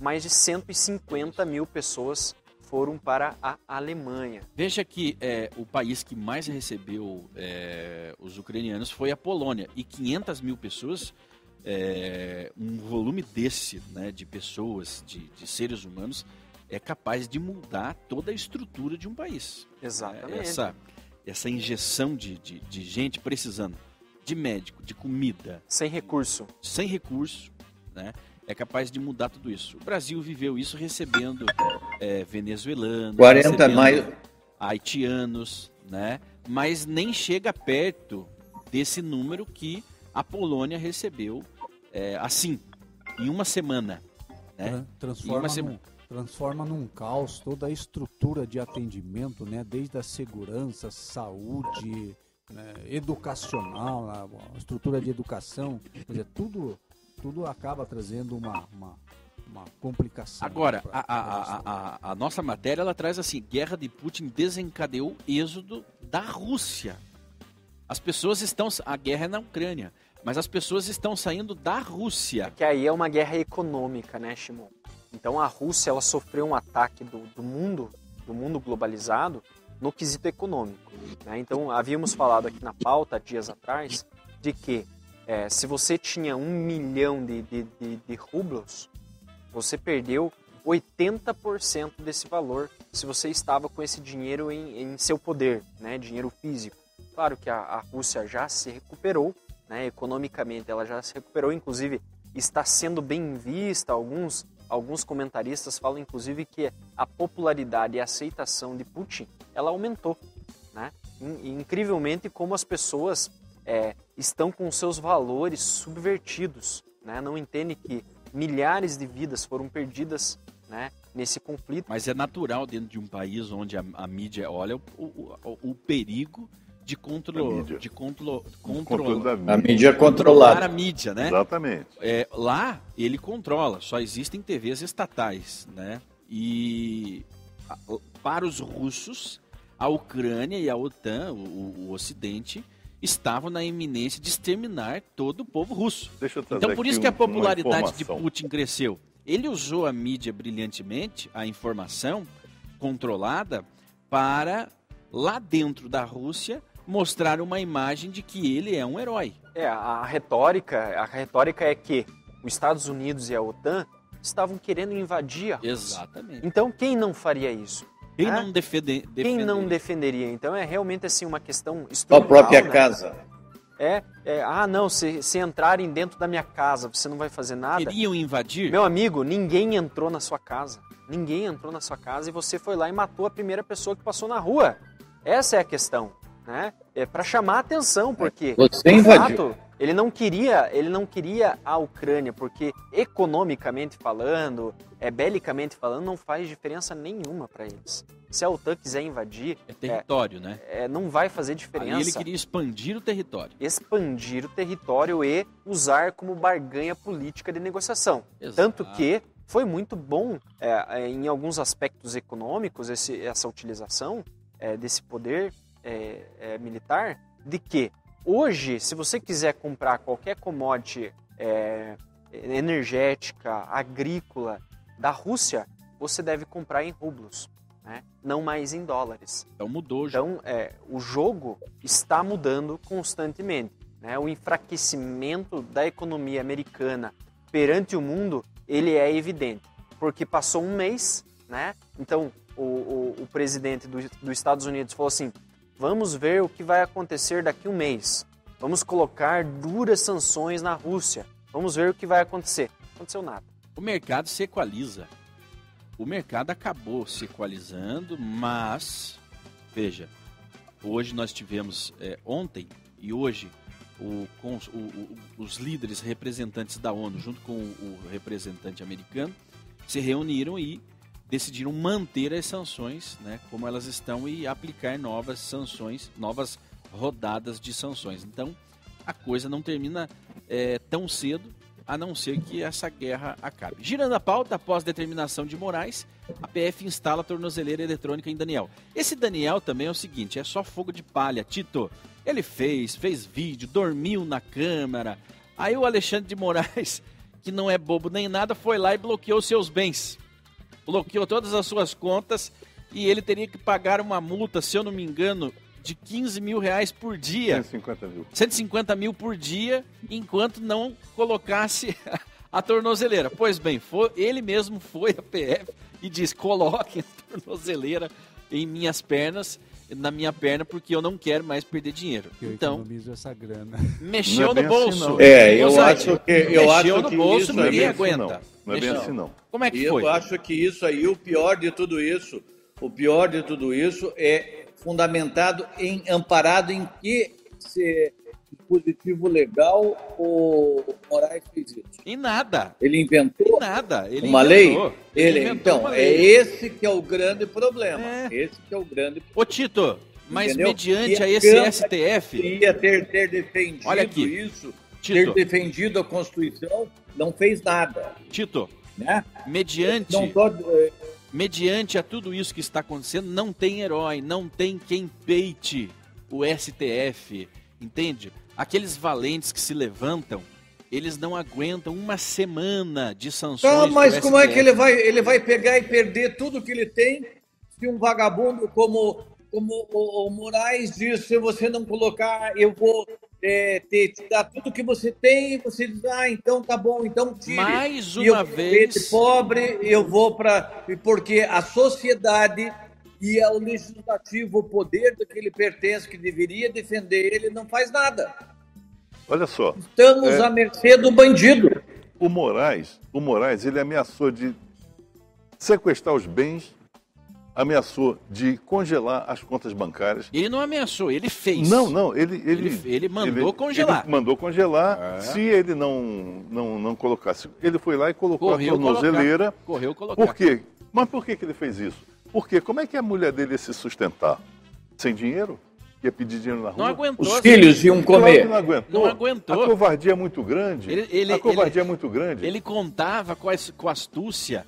mais de 150 mil pessoas foram para a Alemanha. Veja que é, o país que mais recebeu é, os ucranianos foi a Polônia e 500 mil pessoas, é, um volume desse né, de pessoas, de, de, seres humanos, é capaz de mudar toda a estrutura de um país. Exatamente. essa, essa injeção de, de, de gente precisando de médico, de comida. Sem recurso. Sem recurso, né? É capaz de mudar tudo isso. O Brasil viveu isso recebendo é, venezuelanos, 40 mais haitianos, né? Mas nem chega perto desse número que a Polônia recebeu é, assim, em uma semana. Né? Transforma, num, transforma num caos toda a estrutura de atendimento, né? desde a segurança, saúde, né? educacional, a estrutura de educação, quer dizer, tudo tudo acaba trazendo uma, uma, uma complicação. Agora, pra, a, a, a, a, nossa matéria ela traz assim: guerra de Putin desencadeou êxodo da Rússia. As pessoas estão. A guerra é na Ucrânia, mas as pessoas estão saindo da Rússia. É que aí é uma guerra econômica, né, Shimon? Então a Rússia ela sofreu um ataque do, do mundo, do mundo globalizado, no quesito econômico. Né? Então havíamos falado aqui na pauta dias atrás de que é, se você tinha um milhão de, de, de, de rublos, você perdeu 80% desse valor se você estava com esse dinheiro em, em seu poder, né, dinheiro físico. Claro que a, a Rússia já se recuperou, né, economicamente ela já se recuperou, inclusive está sendo bem vista. Alguns, alguns comentaristas falam inclusive que a popularidade e a aceitação de Putin ela aumentou. Né? Incrivelmente como as pessoas é, estão com seus valores subvertidos, né? não entendem que milhares de vidas foram perdidas né, nesse conflito. Mas é natural dentro de um país onde a, a mídia olha o, o, o, perigo de controle, de contro, controle da mídia. A mídia controlar a mídia, né? Exatamente. É, lá ele controla, só existem TVs estatais, né? E para os russos, a Ucrânia e a OTAN, o, o Ocidente, estavam na iminência de exterminar todo o povo russo. então por isso que a popularidade de Putin cresceu. Ele usou a mídia brilhantemente, a informação controlada, para lá dentro da Rússia mostrar uma imagem de que ele é um herói. É, a retórica, a retórica é que os Estados Unidos e a OTAN estavam querendo invadir a Rússia. Exatamente. Então quem não faria isso? Quem é? não defende, Quem não defenderia? Então é realmente assim uma questão estrutural. A própria né? casa. É, é, ah não, se, se entrarem dentro da minha casa, você não vai fazer nada. Queriam invadir? Meu amigo, ninguém entrou na sua casa. Ninguém entrou na sua casa e você foi lá e matou a primeira pessoa que passou na rua. Essa é a questão, né? É para chamar a atenção, porque você invadiu. Fato, ele não queria, ele não queria a Ucrânia, porque economicamente falando, é belicamente falando, não faz diferença nenhuma para eles. Se a OTAN quiser invadir, é território, é, né? É, não vai fazer diferença. Aí ele queria expandir o território. Expandir o território e usar como barganha política de negociação. Exato. Tanto que foi muito bom é, é em alguns aspectos econômicos esse, essa utilização é, desse poder é, militar, de que Hoje, se você quiser comprar qualquer commodity é, energética, agrícola da Rússia, você deve comprar em rublos, né? não mais em dólares. Então mudou. Já. Então é, o jogo está mudando constantemente. Né? O enfraquecimento da economia americana perante o mundo ele é evidente, porque passou um mês, né? Então o, o, o presidente do, dos Estados Unidos falou assim: Vamos ver o que vai acontecer daqui um mês. Vamos colocar duras sanções na Rússia. Vamos ver o que vai acontecer. Não aconteceu nada. O mercado se equaliza. O mercado acabou se equalizando, mas veja, hoje nós tivemos é, ontem e hoje o, com, o, o, os líderes representantes da ONU, junto com o representante americano, se reuniram e decidiram manter as sanções, né, como elas estão e aplicar novas sanções, novas rodadas de sanções. Então, a coisa não termina é, tão cedo, a não ser que essa guerra acabe. Girando a pauta, após determinação de Moraes, a PF instala a tornozeleira eletrônica em Daniel. Esse Daniel também é o seguinte, é só fogo de palha, Tito. Ele fez, fez vídeo, dormiu na câmara. Aí o Alexandre de Moraes, [laughs] que não é bobo nem nada, foi lá e bloqueou seus bens bloqueou todas as suas contas e ele teria que pagar uma multa, se eu não me engano, de 15 mil reais por dia. 150 mil. 150 mil por dia, enquanto não colocasse [laughs] a tornozeleira. Pois bem, foi, ele mesmo foi a PF e disse: coloquem a tornozeleira em minhas pernas, na minha perna, porque eu não quero mais perder dinheiro. Eu então, essa grana. Mexeu é no bolso. Assim, é, eu acho que eu mexeu acho no bolso, ninguém é aguenta. Assim, não é bem assim, não. Como é que foi? Eu acho que isso aí, o pior de tudo isso, o pior de tudo isso é fundamentado em, amparado em que se, dispositivo legal o Moraes fez isso? Em nada. Ele inventou? Em nada. Ele uma inventou. lei? Ele, Ele então, é esse que é o grande problema. É. Esse que é o grande Ô Tito, mas Entendeu? mediante a esse STF... Ia ter, ter defendido Olha aqui. isso, Tito. ter defendido a Constituição, não fez nada. Tito, né? mediante, tô... Eh, mediante a tudo isso que está acontecendo, não tem herói, não tem quem peite o STF, entende? Aqueles valentes que se levantam eles não aguentam uma semana de sanções. Tá, mas como é que ele vai, ele vai pegar e perder tudo que ele tem se um vagabundo como, como o, o Moraes diz, se você não colocar, eu vou é, te, te dar tudo que você tem, e você diz, ah, então tá bom, então tire. Mais eu uma vou vez- pobre, eu vou para... Porque a sociedade e o legislativo, o poder do que ele pertence, que deveria defender ele, não faz nada. Olha só, Estamos É. à mercê do bandido. o Moraes, o Moraes, ele ameaçou de sequestrar os bens, ameaçou de congelar as contas bancárias. Ele não ameaçou, ele fez. Não, não, ele ele, Ele- ele mandou congelar. ele mandou congelar. É. Se ele não, não não colocasse, ele foi lá e colocou Correu a tornozeleira. colocar. Correu colocar. Por quê? Mas por que, que ele fez isso? Porque como é que a mulher dele ia se sustentar? Sem dinheiro? Ia pedir dinheiro na rua? Não aguentou. Os filhos iam Claro comer. que não aguentou. Não aguentou. A covardia é muito grande. Ele- ele- a covardia ele- é muito grande. Ele contava com, as- com astúcia.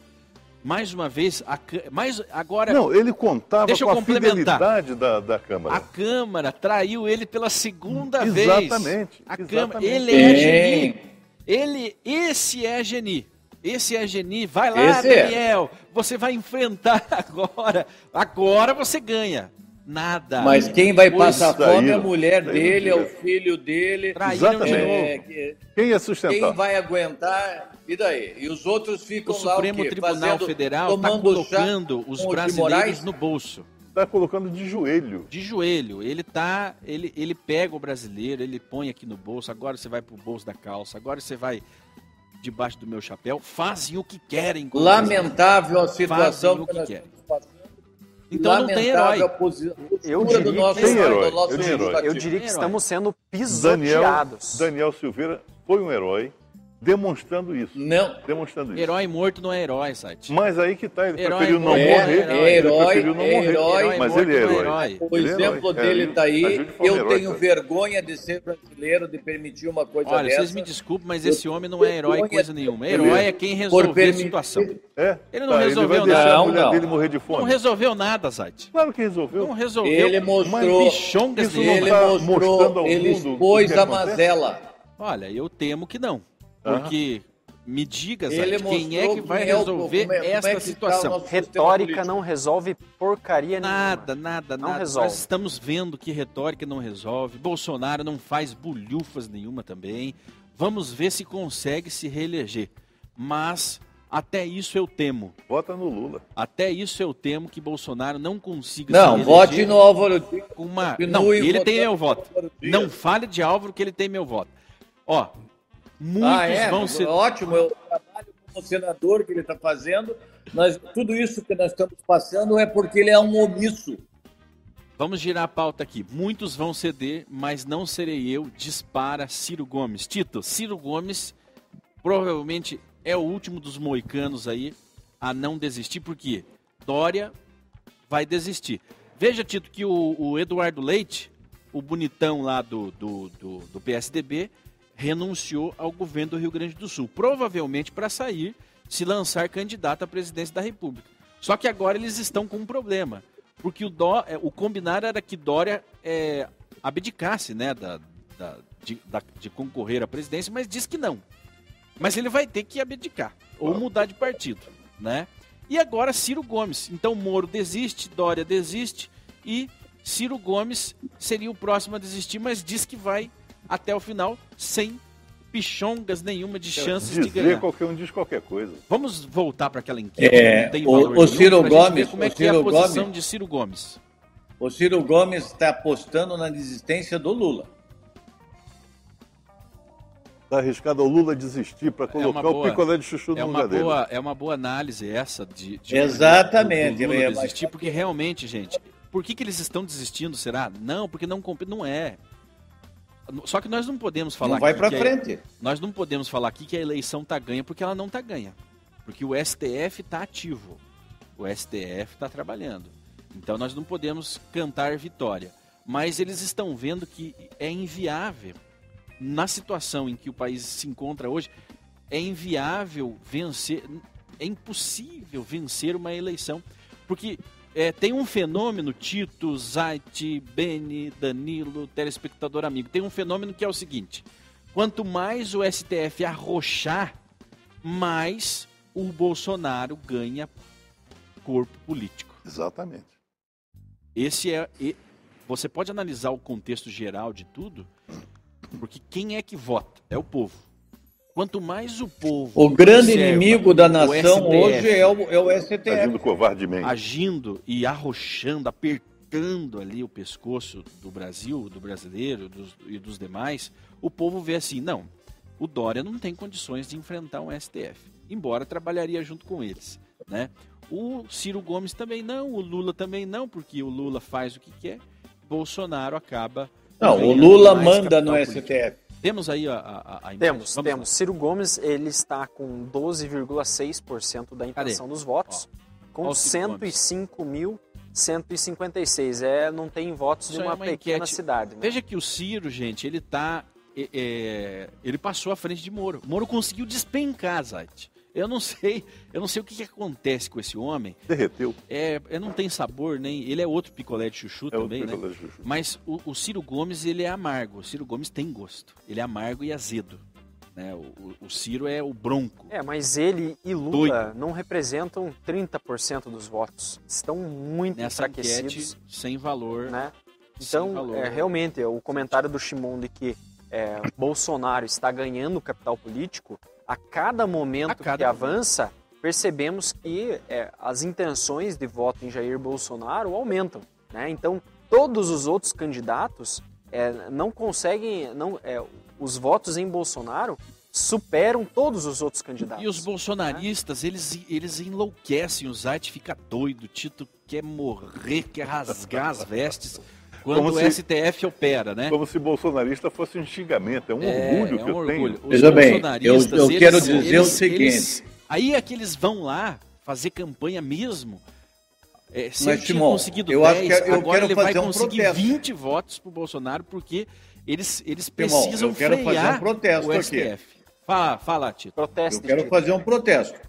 Mais uma vez, a, mais, agora Não, ele contava Deixa eu com a complementar. fidelidade da, da Câmara. a Câmara traiu ele pela segunda Exatamente, vez. A exatamente. Câmara, ele é Sim. geni. Ele, esse é geni. Esse é geni. Vai lá, Esse é. Daniel. Você vai enfrentar [laughs] agora. Agora você ganha. Nada. Mas quem vai passar fome é a mulher traíram dele, é o filho dele. Traíram Exatamente. de novo. É, que- Quem ia sustentar? quem vai aguentar? E daí? E os outros ficam O lá Supremo o quê? Tribunal Fazendo- Federal está colocando os brasileiros no bolso. Está colocando de joelho. de joelho. Ele tá, ele, ele pega o brasileiro, ele põe aqui no bolso. Agora você vai pro bolso da calça. Agora você vai debaixo do meu chapéu. Fazem o que querem. com o brasileiro. Lamentável a situação Fazem o que querem. Então não tem herói. Eu do diria nosso, tem herói, eu diria. Eu que estamos sendo Daniel, pisoteados. Daniel Silveira foi um herói demonstrando isso. Não. Demonstrando isso. Herói morto não é herói, site. Mas aí que tá, ele Herói preferiu não é morrer. herói, ele é preferiu não herói, morrer. herói mas morto ele é não é herói. herói. O Ele é exemplo herói. dele É, está aí. Eu herói, tenho cara. vergonha de ser brasileiro, de permitir uma coisa Olha, dessa. vocês me desculpem, mas esse homem não é herói coisa nenhuma. Herói é. é quem resolveu a situação. É, Ele não tá, resolveu ele nada. a mulher Não, dele não. morrer de Não resolveu nada, site. Claro que resolveu. Não resolveu. Ele Mas mostrou, nenhuma. não ele tá mostrou, mostrando ao ele expôs a mazela. Olha, eu temo que não. Porque me diga, quem é que vai é resolver como é- como é esta o situação? Retórica político. não resolve porcaria Nada, nenhuma. nada, Não nada. resolve. Nós estamos vendo que retórica não resolve. Bolsonaro não faz bulhufas nenhuma também. Vamos ver se consegue se reeleger. Mas até isso eu temo. Vota no Lula. Até isso eu temo que Bolsonaro não consiga Não, se vote no Álvaro Dias. com uma. Não, ele tem meu voto. Não fale de Álvaro que ele tem meu voto. Ó, muitos Ah, é? vão ser. Ótimo, eu trabalho como senador que ele está fazendo. Nós, tudo isso que nós estamos passando é porque ele é um omisso. Vamos girar a pauta aqui. Muitos vão ceder, mas não serei eu. Dispara Ciro Gomes. Tito, Ciro Gomes provavelmente é o último dos moicanos aí a não desistir, porque Dória vai desistir. Veja, Tito, que o, o Eduardo Leite, o bonitão lá do, do, do, do PSDB, renunciou ao governo do Rio Grande do Sul. Provavelmente para sair, se lançar candidato à presidência da República. Só que agora eles estão com um problema. Porque o, Dó, é, o combinado era que Dória é, abdicasse né, da, da- de, da- de concorrer à presidência, mas diz que não. Mas ele vai ter que abdicar ou mudar de partido, né? E agora Ciro Gomes. Então Moro desiste, Dória desiste e Ciro Gomes seria o próximo a desistir, mas diz que vai até o final sem pichongas nenhuma de chances de Dizer ganhar. qualquer um diz qualquer coisa. Vamos voltar para aquela enquete É, o- o nenhum, Ciro ver Gomes- como é o que é a Ciro posição Gomes- de Ciro Gomes. O Ciro Gomes está apostando na desistência do Lula. Está arriscado ao Lula desistir para colocar o boa- picolé de chuchu É no uma, lugar dele. boa, é uma boa análise essa de, de Exatamente, Lula é, desistir, porque realmente, gente, por que, que eles estão desistindo, será? Não, porque não compete, não é. Só que nós não podemos falar Não vai aqui para frente. nós não podemos falar aqui que a eleição tá ganha porque ela não tá ganha. Porque o STF está ativo. O STF está trabalhando. Então nós não podemos cantar vitória. Mas eles estão vendo que é inviável, na situação em que o país se encontra hoje, é inviável vencer, é impossível vencer uma eleição. Porque é, tem um fenômeno, Tito, Zait, Beni, Danilo, telespectador amigo, tem um fenômeno que é o seguinte: Quanto mais o STF arrochar, mais o Bolsonaro ganha corpo político. Exatamente. Esse é. Você pode analisar o contexto geral de tudo, porque quem é que vota? É o povo. Quanto mais o povo. O grande inimigo da nação hoje é o, é o STF. Agindo covardemente. Agindo e arrochando, apertando ali o pescoço do Brasil, do brasileiro dos, e dos demais, o povo vê assim: não, o Dória não tem condições de enfrentar um STF, embora trabalharia junto com eles. Né? O Ciro Gomes também não, o Lula também não, porque o Lula faz o que quer, Bolsonaro acaba. Não, o Lula manda no político. STF. Temos aí a, a, a Temos, Vamos temos. Lá. Ciro Gomes, ele está com 12,6% da intenção Cadê? dos votos, Ó, com 105.156. É, não tem votos Isso de uma, é uma pequena enquete. cidade. Né? Veja que o Ciro, gente, ele tá. É, é, ele passou à frente de Moro. Moro conseguiu despencar, Zait. Eu não sei, eu não sei o que, que acontece com esse homem. Derreteu. É, é, não tem sabor, nem. Ele é outro picolé de chuchu é também, né? De chuchu. Mas o, o, Ciro Gomes, ele é amargo. O Ciro Gomes tem gosto. Ele é amargo e azedo. Né? O, o Ciro é o bronco. É, mas ele e Lula Doido. não representam 30% dos votos. Estão muito Nessa enfraquecidos. sem valor. Né? Então, valor. É, realmente, o comentário do Shimon de que é, Bolsonaro está ganhando capital político a cada momento a cada que momento. avança, percebemos que é, as intenções de voto em Jair Bolsonaro aumentam. Né? Então, todos os outros candidatos é, não conseguem, não, é, os votos em Bolsonaro superam todos os outros candidatos. E os bolsonaristas, né? eles, eles enlouquecem, o Zait fica doido, o Tito quer morrer, quer rasgar as vestes quando como o se, STF opera, né? Como se bolsonarista fosse um xingamento, é um é, orgulho é um que eu orgulho. tenho. Veja bem, eu, eu eles, quero dizer eles, o seguinte... Eles, aí é que eles vão lá fazer campanha mesmo... É, se Mas, tinha conseguido eu 10, acho que eu agora ele vai um conseguir protesto. 20 votos para o Bolsonaro, porque eles, eles precisam eu quero frear fazer um protesto o STF. Aqui. Fala, fala, Tito. Protesto. Eu quero Tito. fazer um protesto.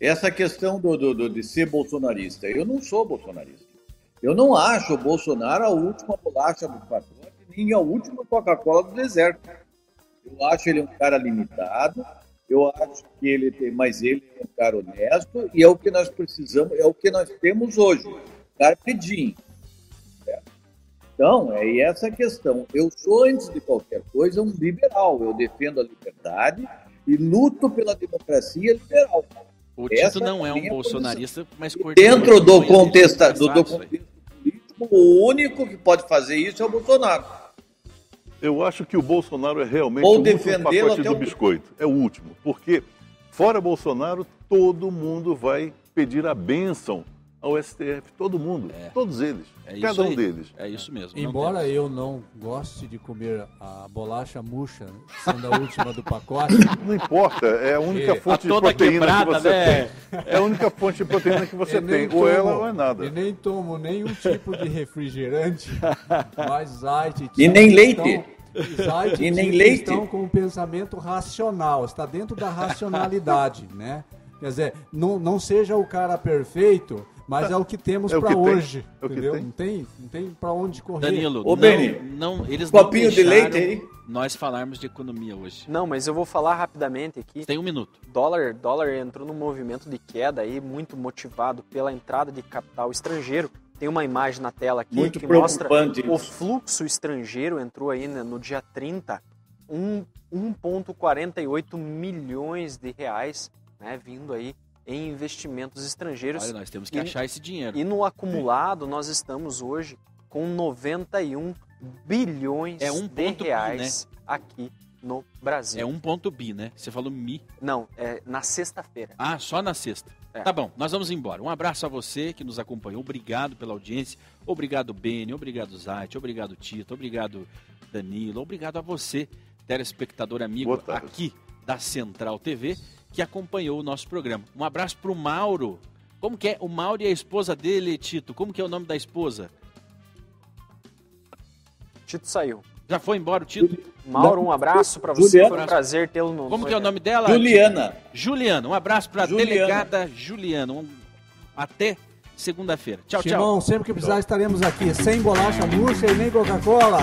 Essa questão do, do, do, de ser bolsonarista. Eu não sou bolsonarista. Eu não acho o Bolsonaro a última bolacha do pacote, nem a última Coca-Cola do deserto. Eu acho ele um cara limitado, eu acho que ele tem, mas ele é um cara honesto e é o que nós precisamos, é o que nós temos hoje. Carpe diem. Então, é essa a questão. Eu sou, antes de qualquer coisa, um liberal. Eu defendo a liberdade e luto pela democracia liberal. O Tito não é um bolsonarista, mas dentro do contexto, do, do contexto político, o único que pode fazer isso é o Bolsonaro. Eu acho que o Bolsonaro é realmente Ou o último pacote do o... biscoito. É o último. Porque, fora Bolsonaro, todo mundo vai pedir a bênção ao STF, todo mundo, é. todos eles, é cada um aí. deles. É isso mesmo. Embora eu não goste de comer a bolacha murcha, sendo a última do pacote. [laughs] Não importa, é a única fonte de proteína quebrada, que você né? tem. É a única fonte de proteína que você tem, tomo, ou ela ou é nada. E nem tomo nenhum tipo de refrigerante, mais zite. E nem leite. Zite e nem leite. estão com um pensamento racional, está dentro da racionalidade, né? Quer dizer, não, não seja o cara perfeito, mas é o que temos é para hoje. É entendeu? Tem. Não tem, não tem para onde correr. Danilo, Ô, Beni, não, eles copinho de leite aí. Nós falarmos de economia hoje. Não, mas eu vou falar rapidamente aqui. Tem um minuto. Dólar, dólar entrou num movimento de queda aí, muito motivado pela entrada de capital estrangeiro. Tem uma imagem na tela aqui muito que mostra o fluxo estrangeiro entrou aí né, no dia 30, 1,48 milhões de reais, né, vindo aí em investimentos estrangeiros. Olha, nós temos que e, achar esse dinheiro. E no acumulado, nós estamos hoje com 91 bilhões é um de reais bi, né? aqui no Brasil. É um ponto bi, né? Você falou mi. Não, é na sexta-feira. Ah, só na sexta. É. Tá bom, nós vamos embora. Um abraço a você que nos acompanhou. Obrigado pela audiência. Obrigado, Beni. Obrigado, Zait. Obrigado, Tito. Obrigado, Danilo. Obrigado a você, telespectador amigo aqui da Central TV que acompanhou o nosso programa. Um abraço para o Mauro. Como que é? O Mauro e a esposa dele, Tito. Como que é o nome da esposa? Tito saiu. Já foi embora o Tito? Mauro, um abraço para você. Juliana. Foi um prazer tê-lo no. Como que é o nome dela? Juliana. Juliana. Um abraço para a delegada Juliana. Um... Até segunda-feira. Tchau, Simão, tchau. sempre que precisar estaremos aqui. Sem bolacha murcha e nem Coca-Cola.